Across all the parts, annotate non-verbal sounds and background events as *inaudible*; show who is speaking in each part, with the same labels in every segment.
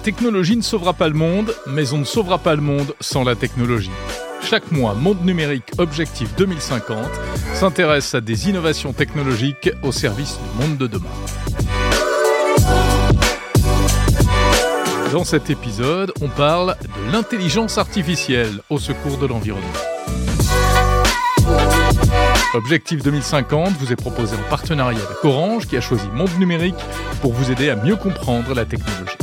Speaker 1: technologie ne sauvera pas le monde, mais on ne sauvera pas le monde sans la technologie. Chaque mois, Monde Numérique Objectif 2050 s'intéresse à des innovations technologiques au service du monde de demain. Dans cet épisode, on parle de l'intelligence artificielle au secours de l'environnement. Objectif 2050 vous est proposé en partenariat avec Orange qui a choisi Monde Numérique pour vous aider à mieux comprendre la technologie.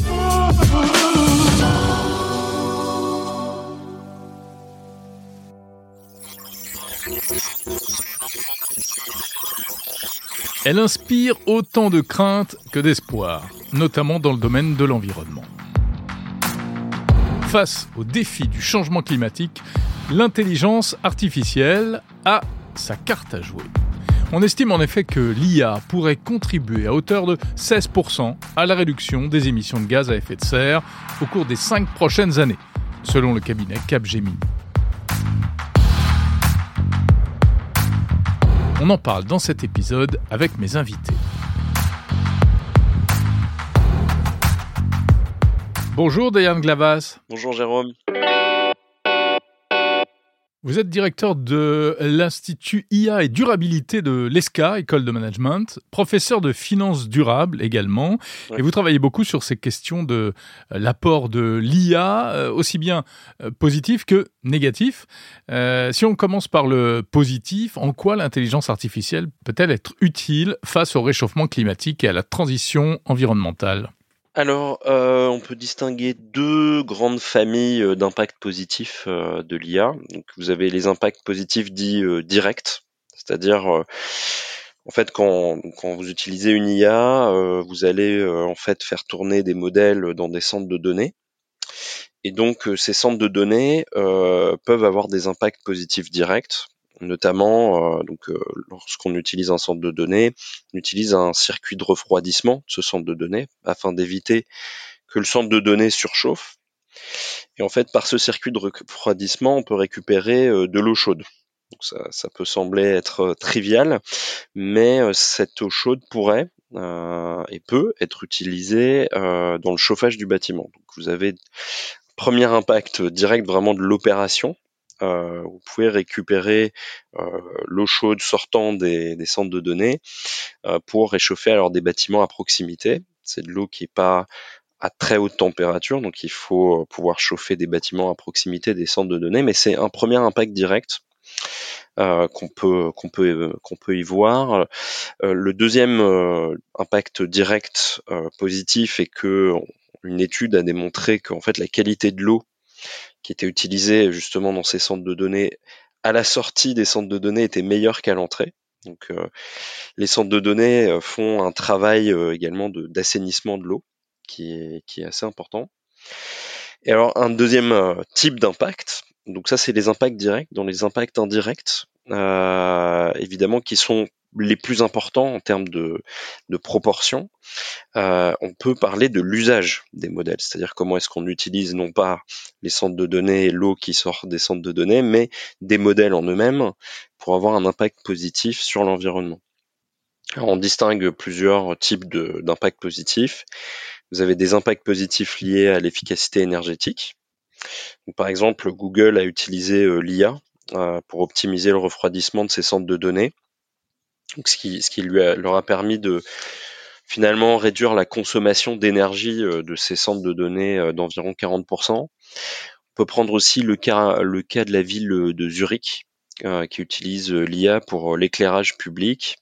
Speaker 1: Elle inspire autant de craintes que d'espoir, notamment dans le domaine de l'environnement. Face au défi du changement climatique, l'intelligence artificielle a sa carte à jouer. On estime en effet que l'IA pourrait contribuer à hauteur de 16% à la réduction des émissions de gaz à effet de serre au cours des cinq prochaines années, selon le cabinet Capgemini. On en parle dans cet épisode avec mes invités. Bonjour Diane Glavas.
Speaker 2: Bonjour Jérôme.
Speaker 1: Vous êtes directeur de l'Institut IA et durabilité de l'ESCA, école de management, professeur de finances durables également, et vous travaillez beaucoup sur ces questions de euh, l'apport de l'IA, euh, aussi bien euh, positif que négatif. si on commence par le positif, en quoi l'intelligence artificielle peut-elle être utile face au réchauffement climatique et à la transition environnementale?
Speaker 2: Alors, euh, on peut distinguer deux grandes familles euh, d'impacts positifs euh, de l'IA. Vous avez les impacts positifs dits directs, c'est-à-dire en fait quand, quand, vous utilisez une IA, vous allez en fait faire tourner des modèles dans des centres de données. Et donc, ces centres de données peuvent avoir des impacts positifs directs notamment euh, donc euh, lorsqu'on utilise un centre de données, on utilise un circuit de refroidissement de ce centre de données afin d'éviter que le centre de données surchauffe. Et en fait, par ce circuit de refroidissement, on peut récupérer euh, de l'eau chaude. Donc ça, ça, peut sembler être trivial, mais cette eau chaude pourrait et peut être utilisée dans le chauffage du bâtiment. Donc vous avez premier impact direct vraiment de l'opération, euh, vous pouvez récupérer euh, l'eau chaude sortant des, des, centres de données euh, pour réchauffer alors des bâtiments à proximité. C'est de l'eau qui est pas à très haute température, donc il faut pouvoir chauffer des bâtiments à proximité des centres de données, mais c'est un premier impact direct euh, qu'on peut qu'on peut qu'on peut y voir. Euh, le deuxième euh, impact direct positif est que une étude a démontré qu'en fait la qualité de l'eau qui était utilisé justement dans ces centres de données à la sortie des centres de données était meilleur qu'à l'entrée. Donc euh, les centres de données euh, font un travail euh, également d'assainissement de, l'eau qui est, qui est assez important. Et alors un deuxième type d'impact, donc ça c'est les impacts directs. Dans les impacts indirects, évidemment qui sont les plus importants en termes de, de proportion, euh, on peut parler de l'usage des modèles, c'est-à-dire comment est-ce qu'on utilise non pas les centres de données, l'eau qui sort des centres de données, mais des modèles en eux-mêmes pour avoir un impact positif sur l'environnement. on distingue plusieurs types d'impacts positifs. Vous avez des impacts positifs liés à l'efficacité énergétique. par exemple, Google a utilisé euh, l'IA euh, pour optimiser le refroidissement de ses centres de données ce qui, ce qui lui leur a permis de finalement réduire la consommation d'énergie euh, de ces centres de données euh, d'environ 40%. On peut prendre aussi le cas, le cas de la ville de Zurich, euh, qui utilise l'IA pour l'éclairage public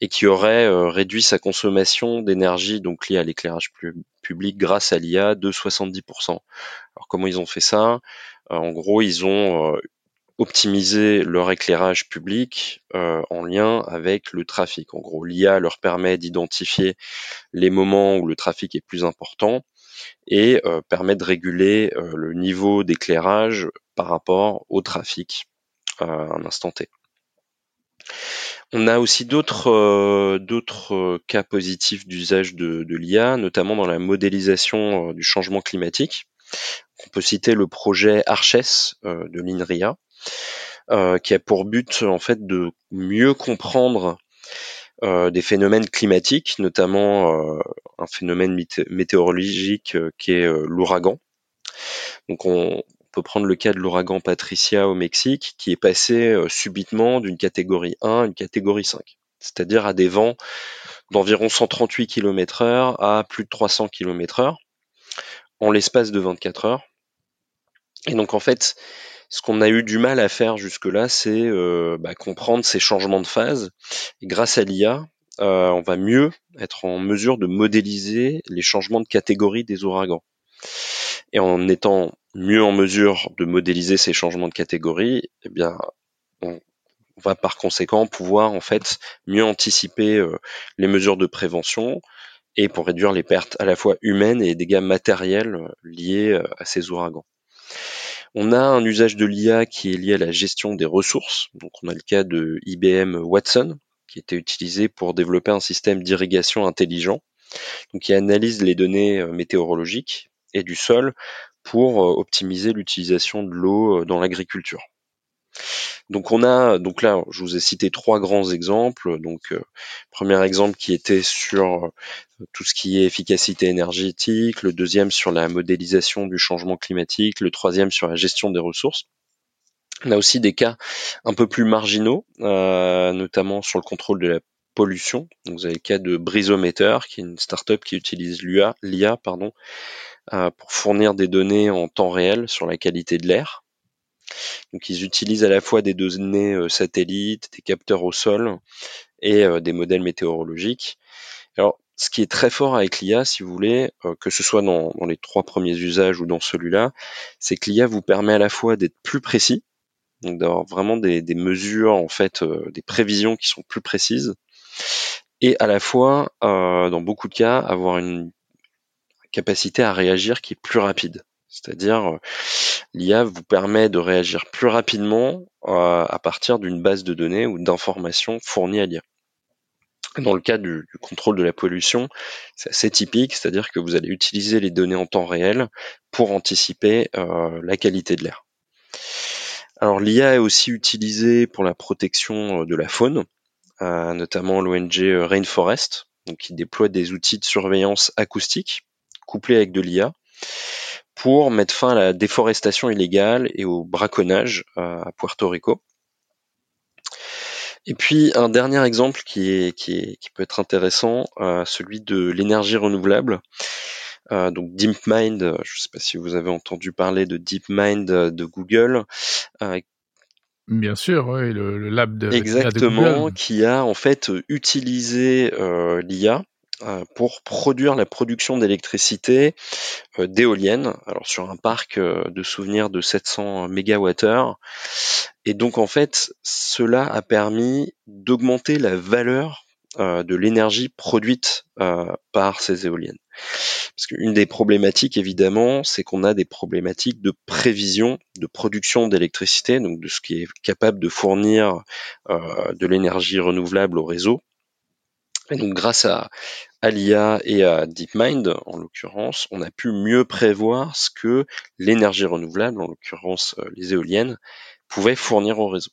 Speaker 2: et qui aurait réduit sa consommation d'énergie donc liée à l'éclairage public grâce à l'IA de 70%. Alors comment ils ont fait ça? En gros, ils ont optimiser leur éclairage public euh, en lien avec le trafic. En gros, l'IA leur permet d'identifier les moments où le trafic est plus important et euh, permet de réguler euh, le niveau d'éclairage par rapport au trafic à un instant T. On a aussi d'autres d'autres cas positifs d'usage de, de l'IA, notamment dans la modélisation du changement climatique. On peut citer le projet Arches de l'INRIA, euh, qui a pour but en fait de mieux comprendre des phénomènes climatiques, notamment un phénomène météorologique qui est l'ouragan. Donc on peut prendre le cas de l'ouragan Patricia au Mexique, qui est passé subitement d'une catégorie 1 à une catégorie 5, c'est-à-dire à des vents d'environ 138 km heure à plus de 300 km heure en l'espace de 24 heures. Et donc en fait, ce qu'on a eu du mal à faire jusque-là, c'est euh, bah, comprendre ces changements de phase. Grâce à l'IA, euh, on va mieux être en mesure de modéliser les changements de catégorie des ouragans. Et en étant mieux en mesure de modéliser ces changements de catégorie, eh bien, on, va par conséquent pouvoir en fait mieux anticiper euh, les mesures de prévention et pour réduire les pertes à la fois humaines et les dégâts matériels euh, liés à ces ouragans. On a un usage de l'IA qui est lié à la gestion des ressources. Donc on a le cas de IBM Watson qui était utilisé pour développer un système d'irrigation intelligent, donc qui analyse les données météorologiques et du sol pour optimiser l'utilisation de l'eau dans l'agriculture. Donc on a donc là je vous ai cité trois grands exemples. Donc euh, premier exemple qui était sur euh, tout ce qui est efficacité énergétique, le deuxième sur la modélisation du changement climatique, le troisième sur la gestion des ressources. On a aussi des cas un peu plus marginaux, euh, notamment sur le contrôle de la pollution. Donc vous avez le cas de Brisometer, qui est une startup qui utilise l'IA, pardon, pour fournir des données en temps réel sur la qualité de l'air. Donc ils utilisent à la fois des données euh, satellites, des capteurs au sol et euh, des modèles météorologiques. Alors ce qui est très fort avec l'IA, si vous voulez, euh, que ce soit dans, les trois premiers usages ou dans celui-là, c'est que l'IA vous permet à la fois d'être plus précis, d'avoir vraiment des, mesures, en fait, des prévisions qui sont plus précises, et à la fois, dans beaucoup de cas, avoir une capacité à réagir qui est plus rapide. C'est-à-dire, l'IA vous permet de réagir plus rapidement euh, à partir d'une base de données ou d'informations fournies à l'IA. Dans le cas du, contrôle de la pollution, c'est assez typique, c'est-à-dire que vous allez utiliser les données en temps réel pour anticiper euh, la qualité de l'air. Alors l'IA est aussi utilisée pour la protection euh, de la faune, notamment l'ONG Rainforest, donc qui déploie des outils de surveillance acoustique couplés avec de l'IA pour mettre fin à la déforestation illégale et au braconnage euh, à Puerto Rico. Et puis un dernier exemple qui, est, qui, peut être intéressant, euh, celui de l'énergie renouvelable. Euh, donc DeepMind, je ne sais pas si vous avez entendu parler de DeepMind de Google.
Speaker 1: Bien sûr, oui, le, lab de
Speaker 2: exactement, qui a en fait utilisé l'IA euh, pour produire la production d'électricité euh, d'éoliennes, alors sur un parc euh, de souvenirs de 700 MWh. Et donc en fait, cela a permis d'augmenter la valeur de l'énergie produite par ces éoliennes. Parce qu'une des problématiques, évidemment, c'est qu'on a des problématiques de prévision, de production d'électricité, donc de ce qui est capable de fournir de l'énergie renouvelable au réseau. Donc grâce à, à l'IA et à DeepMind, en l'occurrence, on a pu mieux prévoir ce que l'énergie renouvelable, en l'occurrence euh, les éoliennes, pouvait fournir au réseau.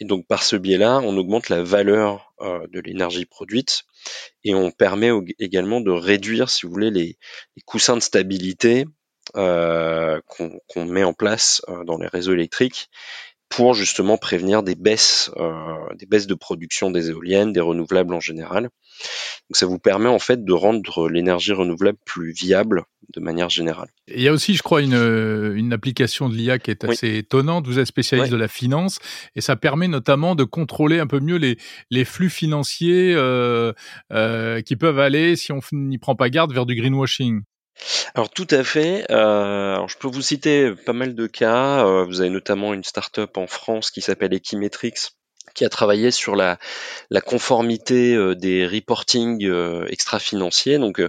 Speaker 2: Et donc par ce biais-là, on augmente la valeur euh, de l'énergie produite et on permet également de réduire, si vous voulez, les, coussins de stabilité euh, qu'on met en place dans les réseaux électriques pour justement prévenir des baisses, des baisses de production des éoliennes, des renouvelables en général. Donc ça vous permet en fait de rendre l'énergie renouvelable plus viable de manière générale.
Speaker 1: Il y a aussi, je crois, une, une application de l'IA qui est assez étonnante. Vous êtes spécialiste de la finance et ça permet notamment de contrôler un peu mieux les, les flux financiers euh, euh, qui peuvent aller, si on n'y prend pas garde, vers du greenwashing.
Speaker 2: Alors tout à fait. Euh, alors, je peux vous citer pas mal de cas. Euh, vous avez notamment une start-up en France qui s'appelle Equimetrix qui a travaillé sur la, la conformité euh, des reporting extra-financiers. Donc,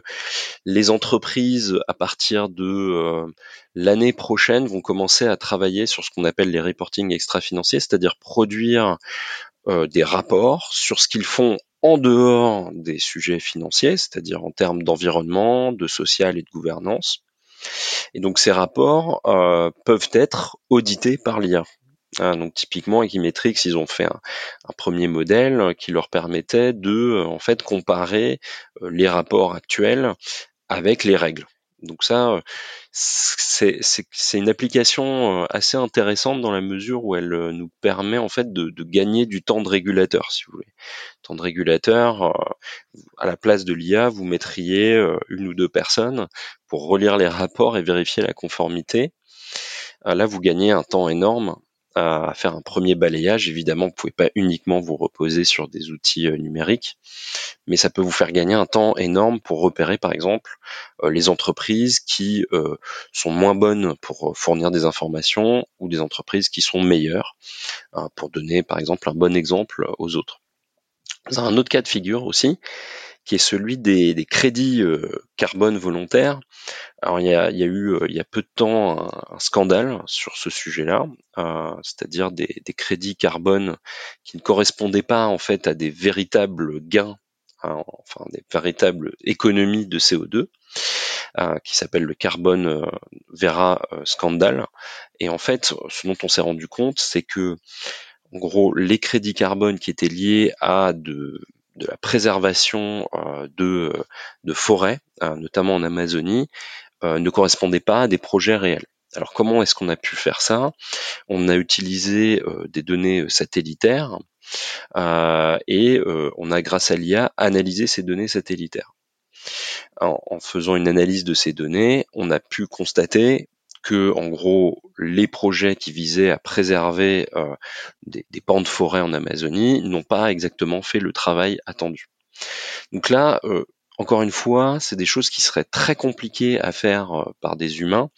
Speaker 2: les entreprises, à partir de l'année prochaine, vont commencer à travailler sur ce qu'on appelle les reporting extra-financiers, c'est-à-dire produire des rapports sur ce qu'ils font en dehors des sujets financiers, c'est-à-dire en termes d'environnement, de social et de gouvernance. Et donc ces rapports peuvent être audités par l'IA. Hein, donc typiquement, Equimetrix, ils ont fait un, premier modèle qui leur permettait de en fait comparer les rapports actuels avec les règles. Donc ça, c'est une application assez intéressante dans la mesure où elle nous permet en fait de, gagner du temps de régulateur, si vous voulez. Temps de régulateur, à la place de l'IA, vous mettriez une ou deux personnes pour relire les rapports et vérifier la conformité. Là, vous gagnez un temps énorme à faire un premier balayage. Évidemment, vous pouvez pas uniquement vous reposer sur des outils euh, numériques, mais ça peut vous faire gagner un temps énorme pour repérer, par exemple, euh, les entreprises qui euh, sont moins bonnes pour fournir des informations ou des entreprises qui sont meilleures, hein, pour donner, par exemple, un bon exemple aux autres. un autre cas de figure aussi, qui est celui des, crédits carbone volontaires. Alors il y a, eu euh, il y a peu de temps un, scandale sur ce sujet-là, euh, c'est-à-dire des, crédits carbone qui ne correspondaient pas en fait à des véritables gains, hein, enfin des véritables économies de CO2, euh, qui s'appelle le carbone Vera scandale. Et en fait, ce dont on s'est rendu compte, c'est que en gros, les crédits carbone qui étaient liés à de, de la préservation de, de forêts, notamment en Amazonie, euh, ne correspondaient pas à des projets réels. Alors comment est-ce qu'on a pu faire ça? On a utilisé euh, des données euh, satellitaires et on a grâce à l'IA analysé ces données satellitaires. En, faisant une analyse de ces données, on a pu constater que en gros les projets qui visaient à préserver des, des pans de forêt en Amazonie n'ont pas exactement fait le travail attendu. Donc là, encore une fois, c'est des choses qui seraient très compliquées à faire euh, par des humains,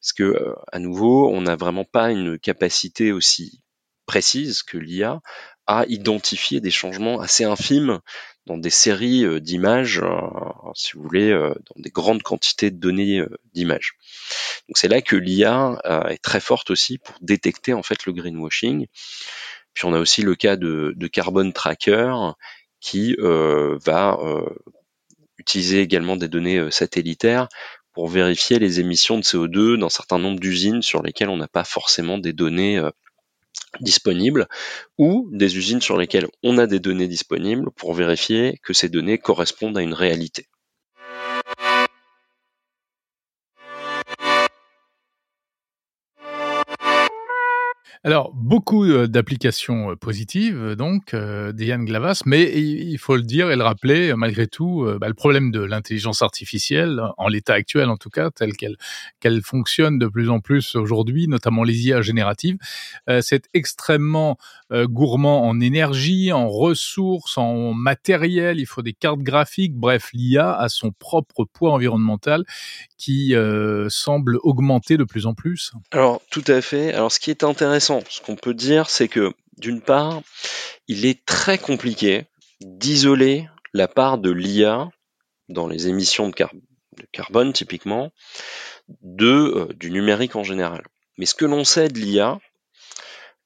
Speaker 2: parce que euh, à nouveau, on n'a vraiment pas une capacité aussi précise que l'IA à identifier des changements assez infimes dans des séries euh, d'images, si vous voulez, dans des grandes quantités de données d'images. Donc c'est là que l'IA est très forte aussi pour détecter en fait le greenwashing. Puis on a aussi le cas de, Carbon Tracker qui va utiliser également des données euh, satellitaires pour vérifier les émissions de CO2 dans certains nombre d'usines sur lesquelles on n'a pas forcément des données euh, disponibles ou des usines sur lesquelles on a des données disponibles pour vérifier que ces données correspondent à une réalité.
Speaker 1: Alors, beaucoup euh, d'applications euh, positives, euh, donc, Diane Glavas, mais il faut le dire et le rappeler, malgré tout, bah, le problème de l'intelligence artificielle, en l'état actuel en tout cas, tel qu'elle fonctionne de plus en plus aujourd'hui, notamment les IA génératives, c'est extrêmement gourmand en énergie, en ressources, en matériel, il faut des cartes graphiques, bref, l'IA a son propre poids environnemental qui semble augmenter de plus en plus.
Speaker 2: Alors, tout à fait. Alors, ce qui est intéressant, ce qu'on peut dire, c'est que d'une part, il est très compliqué d'isoler la part de l'IA dans les émissions de, carbone typiquement de euh, du numérique en général. Mais ce que l'on sait de l'IA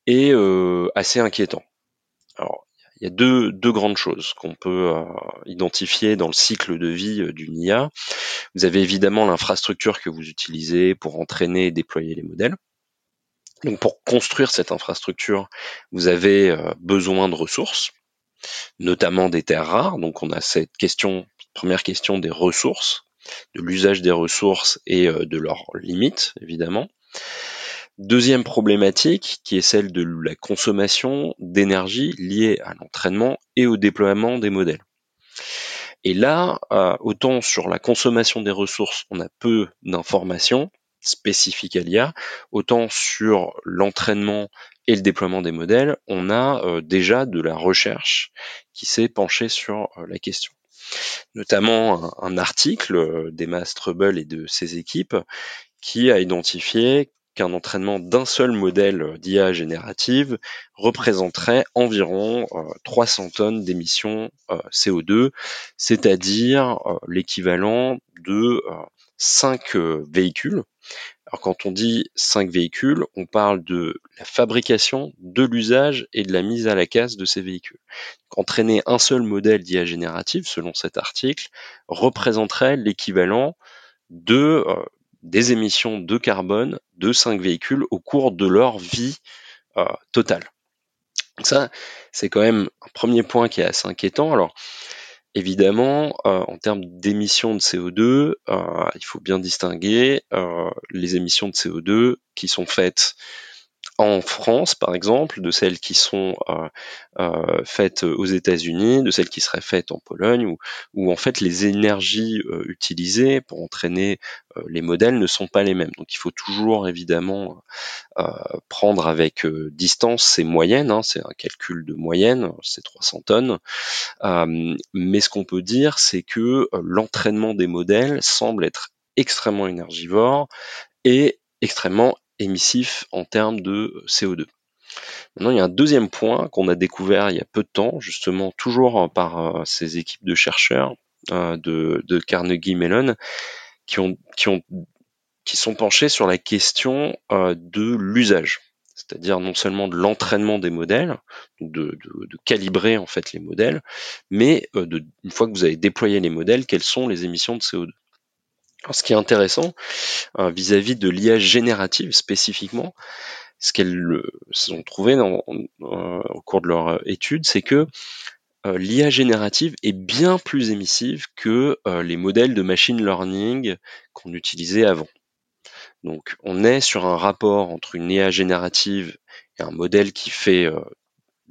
Speaker 2: est euh, assez inquiétant. Alors, il y a deux, grandes choses qu'on peut euh, identifier dans le cycle de vie d'une IA. Vous avez évidemment l'infrastructure que vous utilisez pour entraîner et déployer les modèles. Donc pour construire cette infrastructure, vous avez euh, besoin de ressources, notamment des terres rares. Donc on a cette question, première question des ressources, de l'usage des ressources et euh, de leurs limites, évidemment. Deuxième problématique, qui est celle de la consommation d'énergie liée à l'entraînement et au déploiement des modèles. Et là, euh, autant sur la consommation des ressources, on a peu d'informations, spécifique à l'IA, autant sur l'entraînement et le déploiement des modèles, on a euh, déjà de la recherche qui s'est penchée sur euh, la question. Notamment un, article euh, d'Emma Strubel et de ses équipes qui a identifié qu'un entraînement d'un seul modèle d'IA générative représenterait environ 300 tonnes d'émissions CO2, c'est-à-dire l'équivalent de 5 véhicules alors quand on dit cinq véhicules, on parle de la fabrication, de l'usage et de la mise à la casse de ces véhicules. entraîner un seul modèle d'IA générative, selon cet article, représenterait l'équivalent de euh, des émissions de carbone de cinq véhicules au cours de leur vie totale. Donc ça, c'est quand même un premier point qui est assez inquiétant. Alors, évidemment, en termes d'émissions de CO2, il faut bien distinguer les émissions de CO2 qui sont faites en France, par exemple, de celles qui sont euh, euh, faites aux États-Unis, de celles qui seraient faites en Pologne, où, en fait les énergies euh, utilisées pour entraîner les modèles ne sont pas les mêmes. Donc il faut toujours évidemment prendre avec distance ces moyennes, hein, c'est un calcul de moyenne, c'est 300 tonnes. mais ce qu'on peut dire, c'est que l'entraînement des modèles semble être extrêmement énergivore et extrêmement émissif en termes de CO2. Maintenant, il y a un deuxième point qu'on a découvert il y a peu de temps, justement toujours par euh, ces équipes de chercheurs euh, de, Carnegie Mellon, qui, ont, qui, ont, qui sont penchés sur la question euh, de l'usage, c'est-à-dire non seulement de l'entraînement des modèles, de, calibrer en fait les modèles, mais une fois que vous avez déployé les modèles, quelles sont les émissions de CO2 ce qui est intéressant euh, vis-à-vis de l'IA générative spécifiquement, ce qu'elles ont trouvé dans, au cours de leur euh, étude, c'est que euh, l'IA générative est bien plus émissive que les modèles de machine learning qu'on utilisait avant. Donc on est sur un rapport entre une IA générative et un modèle qui fait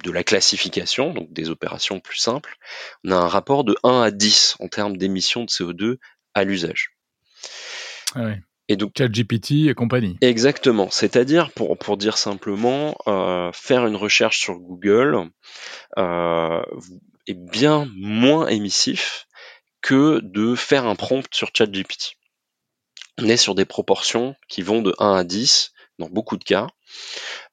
Speaker 2: de la classification, donc des opérations plus simples. On a un rapport de 1 à 10 en termes d'émissions de CO2 à l'usage.
Speaker 1: Ah et donc ChatGPT et compagnie.
Speaker 2: Exactement. C'est-à-dire, pour, pour dire simplement, euh, faire une recherche sur Google euh, est bien moins émissif que de faire un prompt sur ChatGPT. On est sur des proportions qui vont de 1 à 10 dans beaucoup de cas.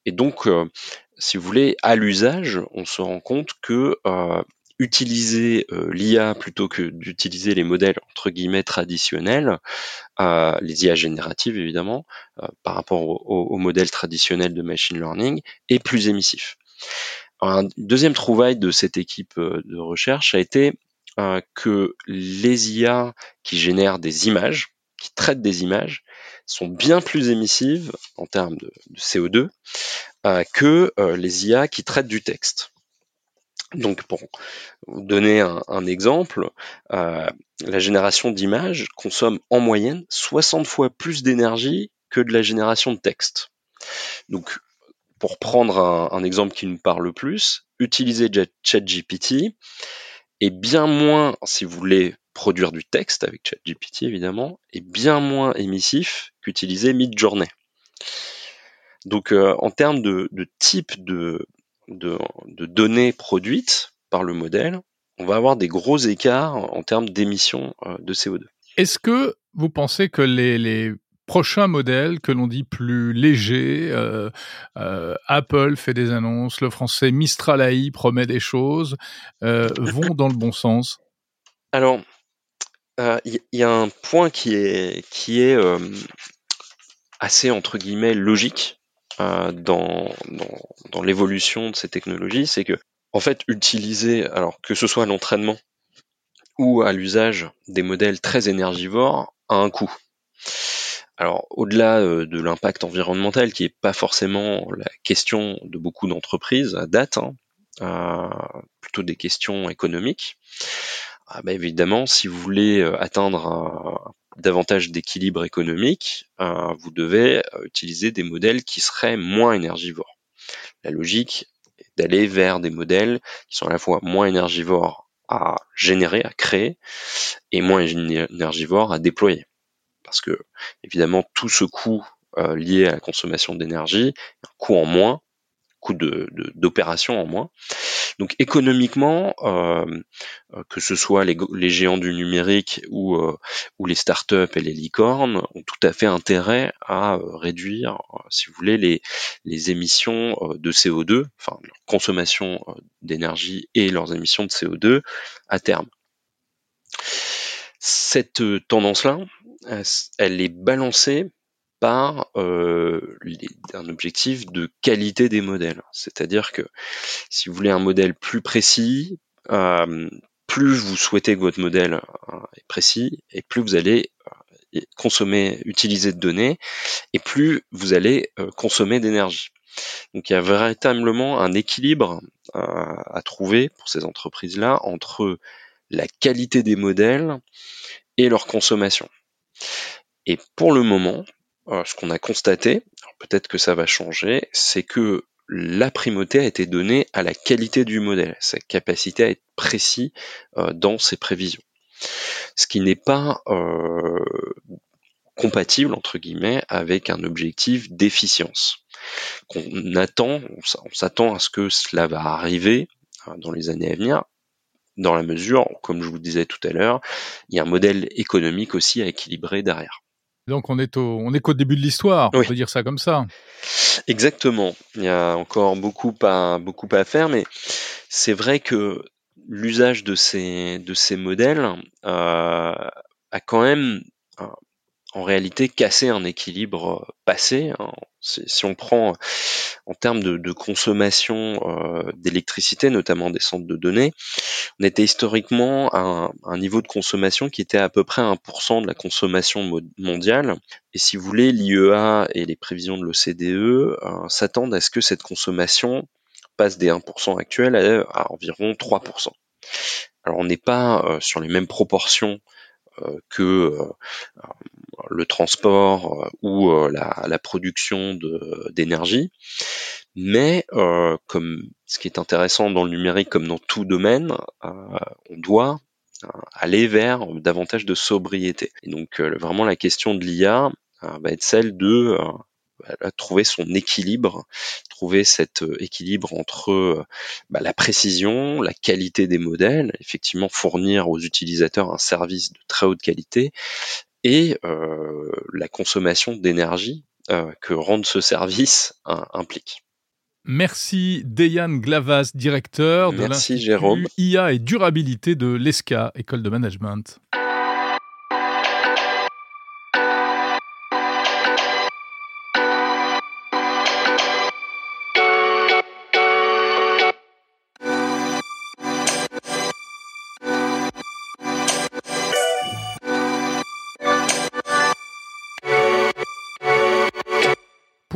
Speaker 2: Et donc, euh, si vous voulez, à l'usage, on se rend compte que utiliser euh, l'IA plutôt que d'utiliser les modèles entre guillemets traditionnels, euh, les IA génératives évidemment, euh, par rapport au, modèle traditionnel de machine learning, est plus émissif. un deuxième trouvaille de cette équipe de recherche a été que les IA qui génèrent des images, qui traitent des images, sont bien plus émissives en termes de CO2 que les IA qui traitent du texte. Donc pour vous donner un, exemple, euh, la génération d'images consomme en moyenne 60 fois plus d'énergie que de la génération de texte. Donc pour prendre un, exemple qui nous parle le plus, utiliser ChatGPT est bien moins, si vous voulez produire du texte avec ChatGPT évidemment, est bien moins émissif qu'utiliser Midjourney. Donc euh, en termes de, de type de, de, données produites par le modèle, on va avoir des gros écarts en termes d'émissions euh, de CO2.
Speaker 1: Est-ce que vous pensez que les, prochains modèles que l'on dit plus légers, euh, euh, Apple fait des annonces, le français Mistral AI promet des choses, *laughs* vont dans le bon sens?
Speaker 2: Alors, il y, a un point qui est, qui est assez, entre guillemets, logique euh, dans, dans, l'évolution de ces technologies, c'est que en fait utiliser, alors que ce soit à l'entraînement ou à l'usage des modèles très énergivores, a un coût. Alors au-delà euh, de l'impact environnemental, qui est pas forcément la question de beaucoup d'entreprises à date, hein, euh, plutôt des questions économiques. Ah bah évidemment, si vous voulez atteindre davantage d'équilibre économique, euh, vous devez euh, utiliser des modèles qui seraient moins énergivores. La logique est d'aller vers des modèles qui sont à la fois moins énergivores à générer, à créer, et moins énergivores à déployer. Parce que, évidemment, tout ce coût euh, lié à la consommation d'énergie, un coût en moins, coût d'opération de, en moins. Donc économiquement, euh, euh, que ce soit les, géants du numérique ou, euh, ou les startups et les licornes, ont tout à fait intérêt à réduire, si vous voulez, les, les émissions de CO2, enfin leur consommation d'énergie et leurs émissions de CO2 à terme. Cette tendance-là, elle est balancée par euh, un objectif de qualité des modèles. C'est-à-dire que si vous voulez un modèle plus précis, euh, plus vous souhaitez que votre modèle euh, est précis et plus vous allez consommer, utiliser de données et plus vous allez consommer d'énergie. Donc il y a véritablement un équilibre à trouver pour ces entreprises-là entre la qualité des modèles et leur consommation. Et pour le moment, ce qu'on a constaté, peut-être que ça va changer, c'est que la primauté a été donnée à la qualité du modèle, sa capacité à être précis euh, dans ses prévisions. Ce qui n'est pas euh, compatible, entre guillemets, avec un objectif d'efficience. Qu'on attend, on s'attend à ce que cela va arriver hein, dans les années à venir, dans la mesure, comme je vous le disais tout à l'heure, il y a un modèle économique aussi à équilibrer derrière.
Speaker 1: Donc on est au, on est qu'au début de l'histoire, on peut dire ça comme ça.
Speaker 2: Exactement. Il y a encore beaucoup à, beaucoup à faire, mais c'est vrai que l'usage de ces, de ces modèles euh, a quand même en réalité casser un équilibre euh, passé. Hein. Si on prend en termes de, consommation euh, d'électricité, notamment des centres de données, on était historiquement à un, niveau de consommation qui était à peu près 1% de la consommation mondiale. Et si vous voulez, l'IEA et les prévisions de l'OCDE euh, s'attendent à ce que cette consommation passe des 1% actuels à, environ 3%. Alors on n'est pas sur les mêmes proportions que le transport euh, ou euh, la, production d'énergie. Mais euh, comme ce qui est intéressant dans le numérique comme dans tout domaine, on doit aller vers davantage de sobriété. Et donc vraiment la question de l'IA va être celle de trouver son équilibre, trouver cet équilibre entre bah, la précision, la qualité des modèles, effectivement fournir aux utilisateurs un service de très haute qualité, et euh, la consommation d'énergie euh, que rendre ce service *laughs* implique.
Speaker 1: Merci Dejan Glavas, directeur de l'Institut IA et durabilité de l'ESCA, école de management.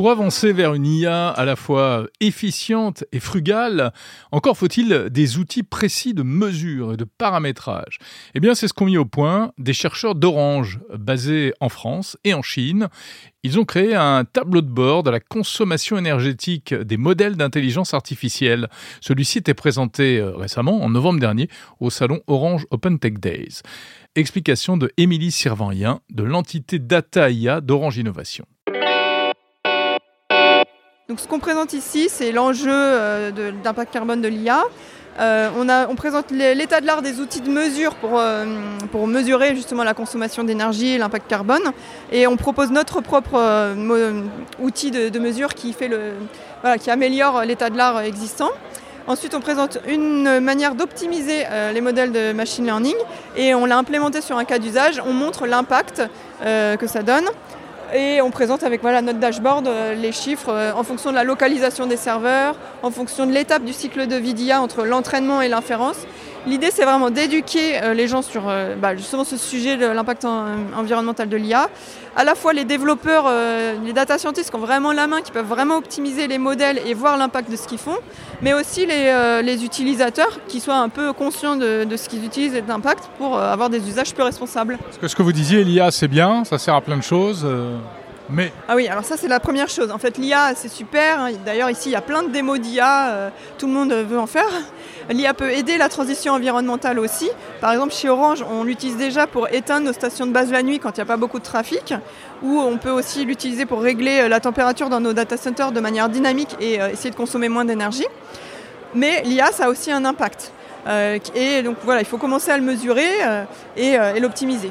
Speaker 1: Pour avancer vers une IA à la fois efficiente et frugale, encore faut-il des outils précis de mesure et de paramétrage. Eh bien, c'est ce qu'ont mis au point des chercheurs d'Orange, basés en France et en Chine. Ils ont créé un tableau de bord de la consommation énergétique des modèles d'intelligence artificielle. Celui-ci était présenté euh, récemment, en novembre dernier, au salon Orange Open Tech Days. Explication de Émilie Sirvanien de l'entité Data IA d'Orange Innovation.
Speaker 3: Donc ce qu'on présente ici, c'est l'enjeu euh, d'impact carbone de l'IA. Euh, on, présente l'état de l'art des outils de mesure pour, euh, pour mesurer justement la consommation d'énergie et l'impact carbone. Et on propose notre propre outil de, mesure qui, fait le, qui améliore l'état de l'art existant. Ensuite, on présente une manière d'optimiser les modèles de machine learning et on l'a implémenté sur un cas d'usage. On montre l'impact que ça donne. Et on présente avec voilà, notre dashboard euh, les chiffres euh, en fonction de la localisation des serveurs, en fonction de l'étape du cycle de vie d'IA entre l'entraînement et l'inférence. L'idée, c'est vraiment d'éduquer euh, les gens sur bah, justement ce sujet de l'impact environnemental de l'IA. À la fois les développeurs, les data scientists qui ont vraiment la main, qui peuvent vraiment optimiser les modèles et voir l'impact de ce qu'ils font, mais aussi les, utilisateurs qui soient un peu conscients de, ce qu'ils utilisent et de l'impact pour avoir des usages plus responsables.
Speaker 1: Parce que ce que vous disiez, l'IA, c'est bien, ça sert à plein de choses.
Speaker 3: Ah oui, alors ça c'est la première chose. En fait, l'IA c'est super. D'ailleurs, ici il y a plein de démos d'IA, euh, tout le monde veut en faire. L'IA peut aider la transition environnementale aussi. Par exemple, chez Orange, on l'utilise déjà pour éteindre nos stations de base la nuit quand il n'y a pas beaucoup de trafic, ou on peut aussi l'utiliser pour régler euh, la température dans nos data centers de manière dynamique et euh, essayer de consommer moins d'énergie. Mais l'IA, ça a aussi un impact. et donc voilà, il faut commencer à le mesurer et l'optimiser.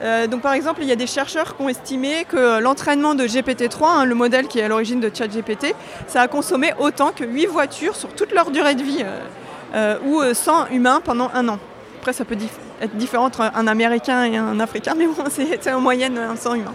Speaker 3: Euh, donc par exemple, il y a des chercheurs qui ont estimé que l'entraînement de GPT-3, hein, le modèle qui est à l'origine de ChatGPT, ça a consommé autant que 8 voitures sur toute leur durée de vie, euh, euh, ou 100 humains pendant un an. Après, ça peut être différent entre un Américain et un Africain, *laughs* mais bon, c'est en moyenne 100 humains.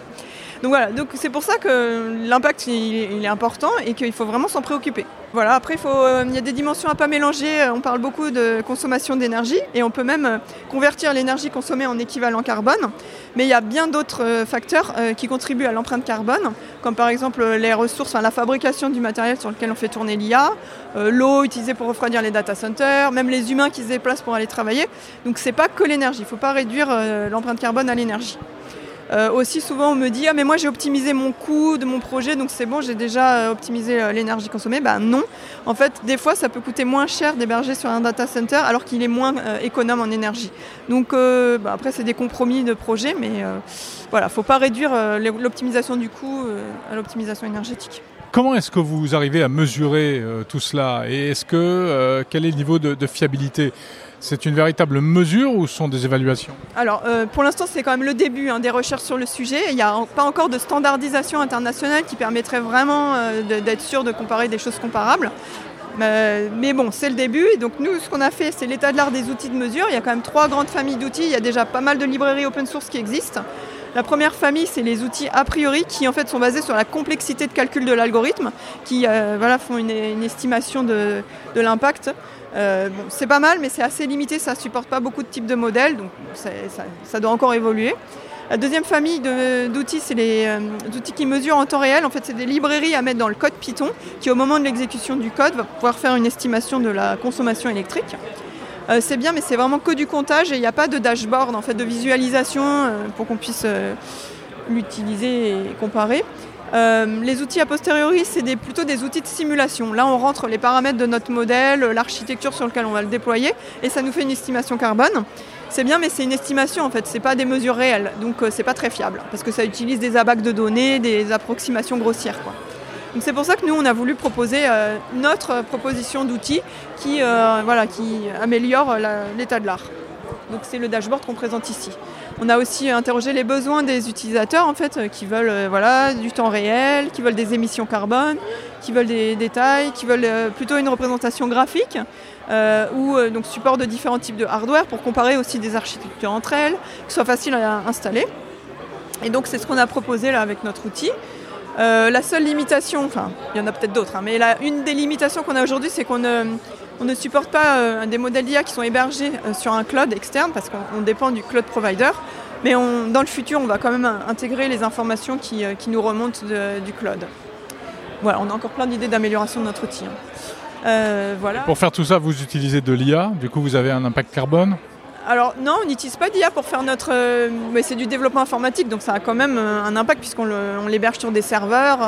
Speaker 3: Donc voilà, donc c'est pour ça que l'impact est important et qu'il faut vraiment s'en préoccuper. Voilà, après il, euh, y a des dimensions à pas mélanger. On parle beaucoup de consommation d'énergie et on peut même euh, convertir l'énergie consommée en équivalent carbone. Mais il y a bien d'autres euh, facteurs qui contribuent à l'empreinte carbone, comme par exemple les ressources, la fabrication du matériel sur lequel on fait tourner l'IA, l'eau utilisée pour refroidir les data centers, même les humains qui se déplacent pour aller travailler. Donc c'est pas que l'énergie. Il ne faut pas réduire l'empreinte carbone à l'énergie. Euh, aussi souvent on me dit ah mais moi j'ai optimisé mon coût de mon projet donc c'est bon j'ai déjà euh, optimisé euh, l'énergie consommée. Ben non. En fait des fois ça peut coûter moins cher d'héberger sur un data center alors qu'il est moins économe en énergie. Donc bah, après c'est des compromis de projet mais voilà faut pas réduire l'optimisation du coût à l'optimisation énergétique.
Speaker 1: Comment est-ce que vous arrivez à mesurer tout cela? Et est-ce que quel est le niveau de fiabilité? C'est une véritable mesure ou sont des évaluations
Speaker 3: Alors, euh, pour l'instant, c'est quand même le début hein, des recherches sur le sujet. Il n'y a pas encore de standardisation internationale qui permettrait vraiment euh, d'être sûr de comparer des choses comparables. Euh, mais bon, c'est le début. Et donc nous, ce qu'on a fait, c'est l'état de l'art des outils de mesure. Il y a quand même trois grandes familles d'outils. Il y a déjà pas mal de librairies open source qui existent. La première famille, c'est les outils a priori qui en fait sont basés sur la complexité de calcul de l'algorithme, qui voilà, font une, estimation de l'impact. Euh, c'est pas mal, mais c'est assez limité, ça ne supporte pas beaucoup de types de modèles, donc ça, doit encore évoluer. La deuxième famille d'outils, c'est les euh, outils qui mesurent en temps réel. En fait, c'est des librairies à mettre dans le code Python qui, au moment de l'exécution du code, va pouvoir faire une estimation de la consommation électrique. Euh, c'est bien, mais c'est vraiment que du comptage et il n'y a pas de dashboard, en fait, de visualisation pour qu'on puisse l'utiliser et comparer. Euh, les outils a posteriori, c'est plutôt des outils de simulation. Là, on rentre les paramètres de notre modèle, l'architecture sur laquelle on va le déployer, et ça nous fait une estimation carbone. C'est bien, mais c'est une estimation en fait, c'est pas des mesures réelles, donc euh, c'est pas très fiable, parce que ça utilise des abacs de données, des approximations grossières. C'est pour ça que nous, on a voulu proposer euh, notre proposition d'outils qui, voilà, qui améliore l'état de l'art. Donc c'est le dashboard qu'on présente ici. On a aussi interrogé les besoins des utilisateurs en fait, euh, qui veulent euh, voilà, du temps réel, qui veulent des émissions carbone, qui veulent des détails, qui veulent euh, plutôt une représentation graphique ou donc support de différents types de hardware pour comparer aussi des architectures entre elles, que ce soit facile à installer. Et donc c'est ce qu'on a proposé là avec notre outil. La seule limitation, enfin il y en a peut-être d'autres, hein, mais une des limitations qu'on a aujourd'hui c'est qu'on on ne supporte pas euh, des modèles d'IA qui sont hébergés euh, sur un cloud externe parce qu'on dépend du cloud provider. Mais dans le futur, on va quand même intégrer les informations qui, euh, nous remontent du cloud. Voilà, on a encore plein d'idées d'amélioration de notre outil.
Speaker 1: Hein. Pour faire tout ça, vous utilisez de l'IA. Du coup, vous avez un impact carbone
Speaker 3: alors non, on n'utilise pas d'IA pour faire notre... mais c'est du développement informatique, donc ça a quand même un impact puisqu'on l'héberge sur des serveurs.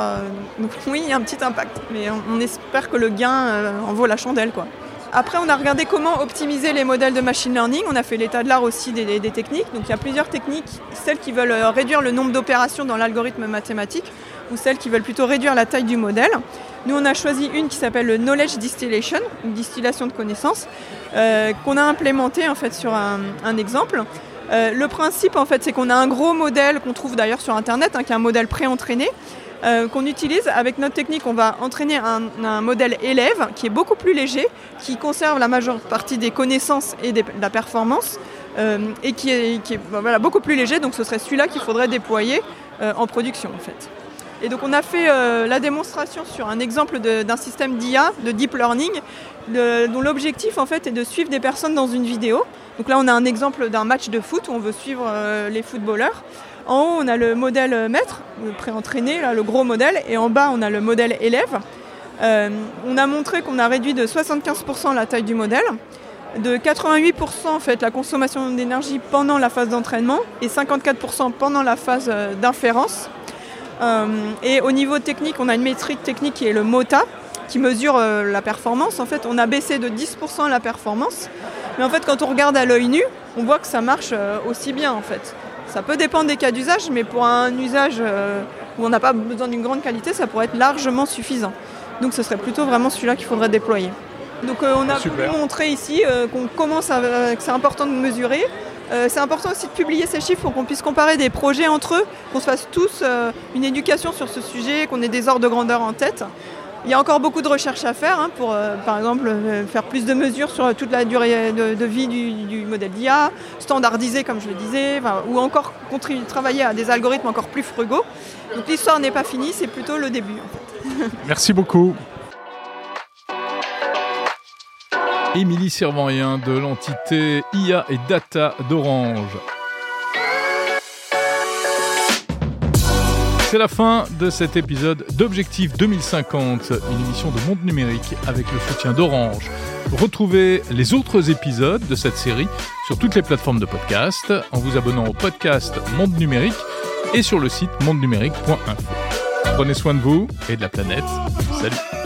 Speaker 3: donc *laughs* oui, a un petit impact. Mais on, espère que le gain en vaut la chandelle. quoi. Après, on a regardé comment optimiser les modèles de machine learning. On a fait l'état de l'art aussi des, techniques. Donc il y a plusieurs techniques, celles qui veulent euh, réduire le nombre d'opérations dans l'algorithme mathématique ou celles qui veulent plutôt réduire la taille du modèle. Nous, on a choisi une qui s'appelle le knowledge distillation, une distillation de connaissances, euh, qu'on a implémentée en fait sur un, exemple. Euh, le principe, en fait, c'est qu'on a un gros modèle qu'on trouve d'ailleurs sur Internet, hein, qui est un modèle pré-entraîné, euh, qu'on utilise. Avec notre technique, on va entraîner un, modèle élève qui est beaucoup plus léger, qui conserve la majeure partie des connaissances et de la performance, et qui est, bah, beaucoup plus léger. Donc ce serait celui-là qu'il faudrait déployer en production en fait. Et donc on a fait la démonstration sur un exemple d'un système d'IA, de deep learning, dont l'objectif en fait est de suivre des personnes dans une vidéo. Donc là on a un exemple d'un match de foot où on veut suivre les footballeurs. En haut, on a le modèle maître, le pré-entraîné, le gros modèle, et en bas, on a le modèle élève. Euh, on a montré qu'on a réduit de 75% la taille du modèle, de 88% en fait la consommation d'énergie pendant la phase d'entraînement et 54% pendant la phase euh, d'inférence. Euh, et au niveau technique, on a une métrique technique qui est le MOTA, qui mesure la performance. En fait, on a baissé de 10% la performance. Mais en fait, quand on regarde à l'œil nu, on voit que ça marche aussi bien en fait. Ça peut dépendre des cas d'usage, mais pour un usage euh, où on n'a pas besoin d'une grande qualité, ça pourrait être largement suffisant. Donc ce serait plutôt vraiment celui-là qu'il faudrait déployer. Donc euh, on a montrer ici euh, qu'on commence à, que c'est important de mesurer. C'est important aussi de publier ces chiffres pour qu'on puisse comparer des projets entre eux, qu'on se fasse tous une éducation sur ce sujet, qu'on ait des ordres de grandeur en tête. Il y a encore beaucoup de recherches à faire hein, pour, euh, par exemple, euh, faire plus de mesures sur toute la durée de, vie du, modèle d'IA, standardiser, comme je le disais, ou encore travailler à des algorithmes encore plus frugaux. Donc l'histoire n'est pas finie, c'est plutôt le début. *laughs*
Speaker 1: Merci beaucoup. Émilie Servanien de l'entité IA et Data d'Orange. C'est la fin de cet épisode d'Objectif 2050, une émission de Monde Numérique avec le soutien d'Orange. Retrouvez les autres épisodes de cette série sur toutes les plateformes de podcast en vous abonnant au podcast Monde Numérique et sur le site mondenumérique.info. Prenez soin de vous et de la planète. Salut